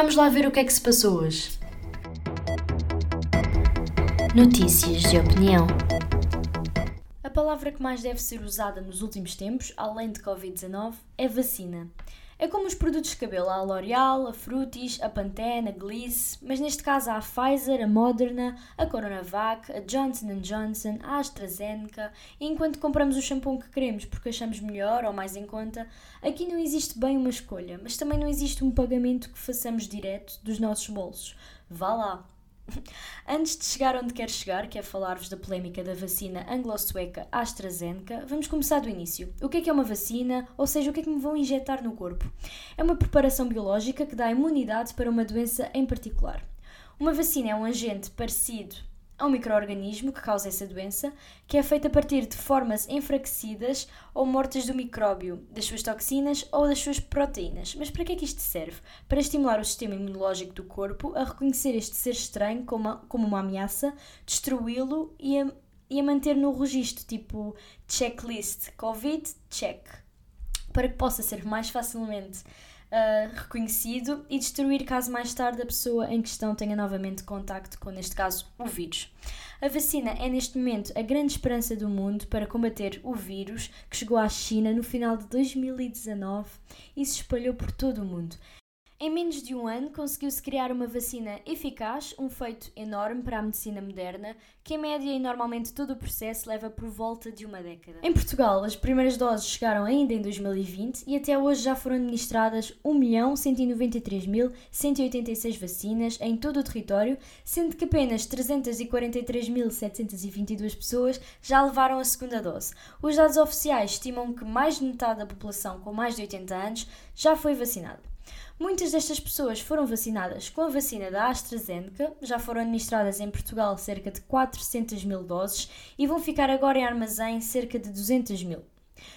Vamos lá ver o que é que se passou hoje. Notícias de opinião. Palavra que mais deve ser usada nos últimos tempos, além de Covid-19, é vacina. É como os produtos de cabelo, a L'Oreal, a Frutis, a Pantene, a Gliss, mas neste caso há a Pfizer, a Moderna, a Coronavac, a Johnson Johnson, a AstraZeneca, e enquanto compramos o shampoo que queremos porque achamos melhor ou mais em conta, aqui não existe bem uma escolha, mas também não existe um pagamento que façamos direto dos nossos bolsos. Vá lá! Antes de chegar onde quero chegar, que é falar-vos da polémica da vacina anglo-sueca AstraZeneca, vamos começar do início. O que é que é uma vacina? Ou seja, o que é que me vão injetar no corpo? É uma preparação biológica que dá imunidade para uma doença em particular. Uma vacina é um agente parecido a um microorganismo que causa essa doença, que é feito a partir de formas enfraquecidas ou mortas do micróbio, das suas toxinas ou das suas proteínas. Mas para que é que isto serve? Para estimular o sistema imunológico do corpo a reconhecer este ser estranho como uma, como uma ameaça, destruí-lo e a, e a manter no registro, tipo checklist, Covid, check, para que possa ser mais facilmente uh, reconhecido e destruir caso mais tarde a pessoa em questão tenha novamente contacto com, neste caso, o vírus. A vacina é neste momento a grande esperança do mundo para combater o vírus que chegou à China no final de 2019 e se espalhou por todo o mundo. Em menos de um ano, conseguiu-se criar uma vacina eficaz, um feito enorme para a medicina moderna, que em média e normalmente todo o processo leva por volta de uma década. Em Portugal, as primeiras doses chegaram ainda em 2020 e até hoje já foram administradas 1.193.186 vacinas em todo o território, sendo que apenas 343.722 pessoas já levaram a segunda dose. Os dados oficiais estimam que mais de metade da população com mais de 80 anos já foi vacinada. Muitas destas pessoas foram vacinadas com a vacina da AstraZeneca, já foram administradas em Portugal cerca de 400 mil doses e vão ficar agora em armazém cerca de 200 mil.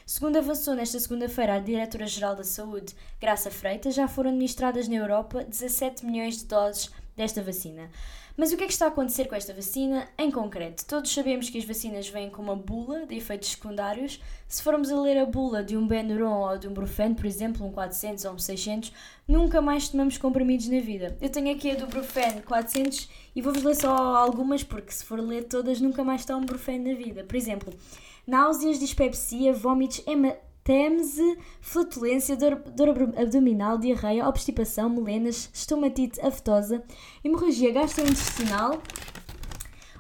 Segundo avançou nesta segunda-feira a Diretora-Geral da Saúde, Graça Freitas, já foram administradas na Europa 17 milhões de doses desta vacina. Mas o que é que está a acontecer com esta vacina em concreto? Todos sabemos que as vacinas vêm com uma bula de efeitos secundários. Se formos a ler a bula de um Benuron ou de um Brufen, por exemplo, um 400 ou um 600, nunca mais tomamos comprimidos na vida. Eu tenho aqui a do Brufen 400 e vou-vos ler só algumas, porque se for ler todas, nunca mais um Brufen na vida. Por exemplo, náuseas, dispepsia, vômitos, Temse, flatulência, dor, dor, abdominal, diarreia, obstipação, melenas, estomatite aftosa, hemorragia gastrointestinal,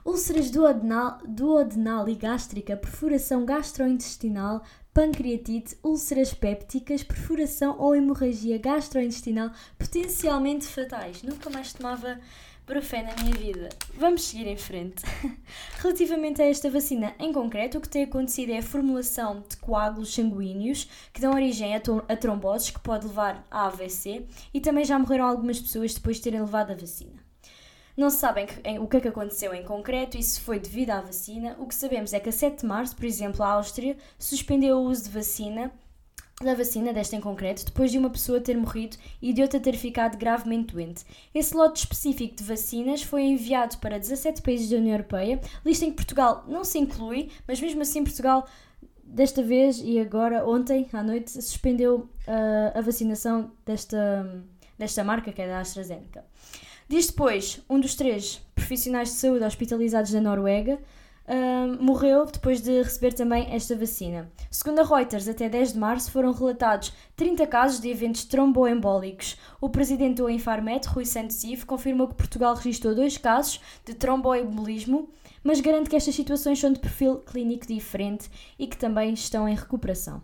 úlceras duodenal, duodenal e gástrica, perfuração gastrointestinal, pancreatite, úlceras pépticas, perfuração ou hemorragia gastrointestinal potencialmente fatais. Nunca mais tomava fé na minha vida. Vamos seguir em frente. Relativamente a esta vacina em concreto, o que tem acontecido é a formulação de coágulos sanguíneos que dão origem a, a tromboses que pode levar a AVC e também já morreram algumas pessoas depois de terem levado a vacina. Não se sabem o que é que aconteceu em concreto e se foi devido à vacina. O que sabemos é que a 7 de março, por exemplo, a Áustria suspendeu o uso de vacina da vacina, desta em concreto, depois de uma pessoa ter morrido e de outra ter ficado gravemente doente. Esse lote específico de vacinas foi enviado para 17 países da União Europeia, lista em que Portugal não se inclui, mas mesmo assim Portugal, desta vez e agora, ontem à noite, suspendeu uh, a vacinação desta, desta marca, que é da AstraZeneca. Dias depois, um dos três profissionais de saúde hospitalizados na Noruega uh, morreu depois de receber também esta vacina. Segundo a Reuters, até 10 de março foram relatados 30 casos de eventos tromboembólicos. O presidente do Infarmed, Rui Santos Ivo, confirmou que Portugal registrou dois casos de tromboembolismo, mas garante que estas situações são de perfil clínico diferente e que também estão em recuperação.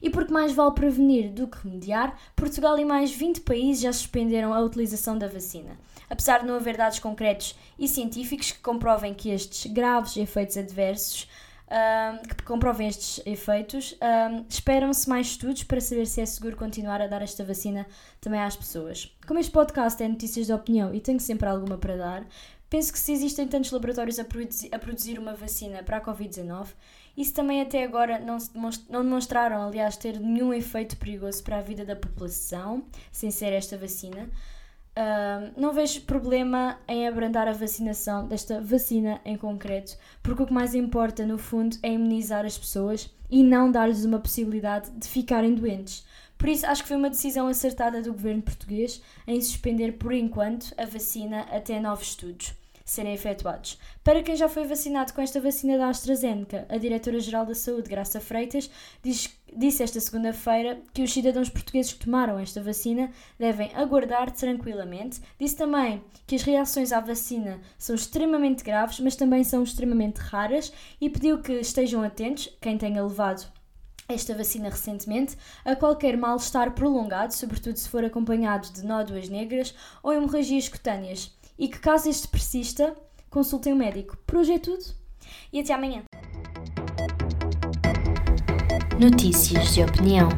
E porque mais vale prevenir do que remediar, Portugal e mais 20 países já suspenderam a utilização da vacina. Apesar de não haver dados concretos e científicos que comprovem que estes graves efeitos adversos uh, que comprovem estes efeitos, uh, esperam-se mais estudos para saber se é seguro continuar a dar esta vacina também às pessoas. Como este podcast é notícias de opinião e tenho sempre alguma para dar, penso que se existem tantos laboratórios a produzir, a produzir uma vacina para a Covid-19, isso também até agora não, não demonstraram, aliás, ter nenhum efeito perigoso para a vida da população, sem ser esta vacina. Uh, não vejo problema em abrandar a vacinação desta vacina em concreto, porque o que mais importa, no fundo, é imunizar as pessoas e não dar-lhes uma possibilidade de ficarem doentes. Por isso, acho que foi uma decisão acertada do governo português em suspender por enquanto a vacina até novos estudos serem efetuados. Para quem já foi vacinado com esta vacina da AstraZeneca, a Diretora-Geral da Saúde, Graça Freitas, diz, disse esta segunda-feira que os cidadãos portugueses que tomaram esta vacina devem aguardar tranquilamente. Disse também que as reações à vacina são extremamente graves, mas também são extremamente raras e pediu que estejam atentos, quem tenha levado esta vacina recentemente, a qualquer mal-estar prolongado, sobretudo se for acompanhado de nódoas negras ou hemorragias cutâneas e que, caso este persista, consultem um médico. Por hoje é tudo e até amanhã. Notícias de opinião.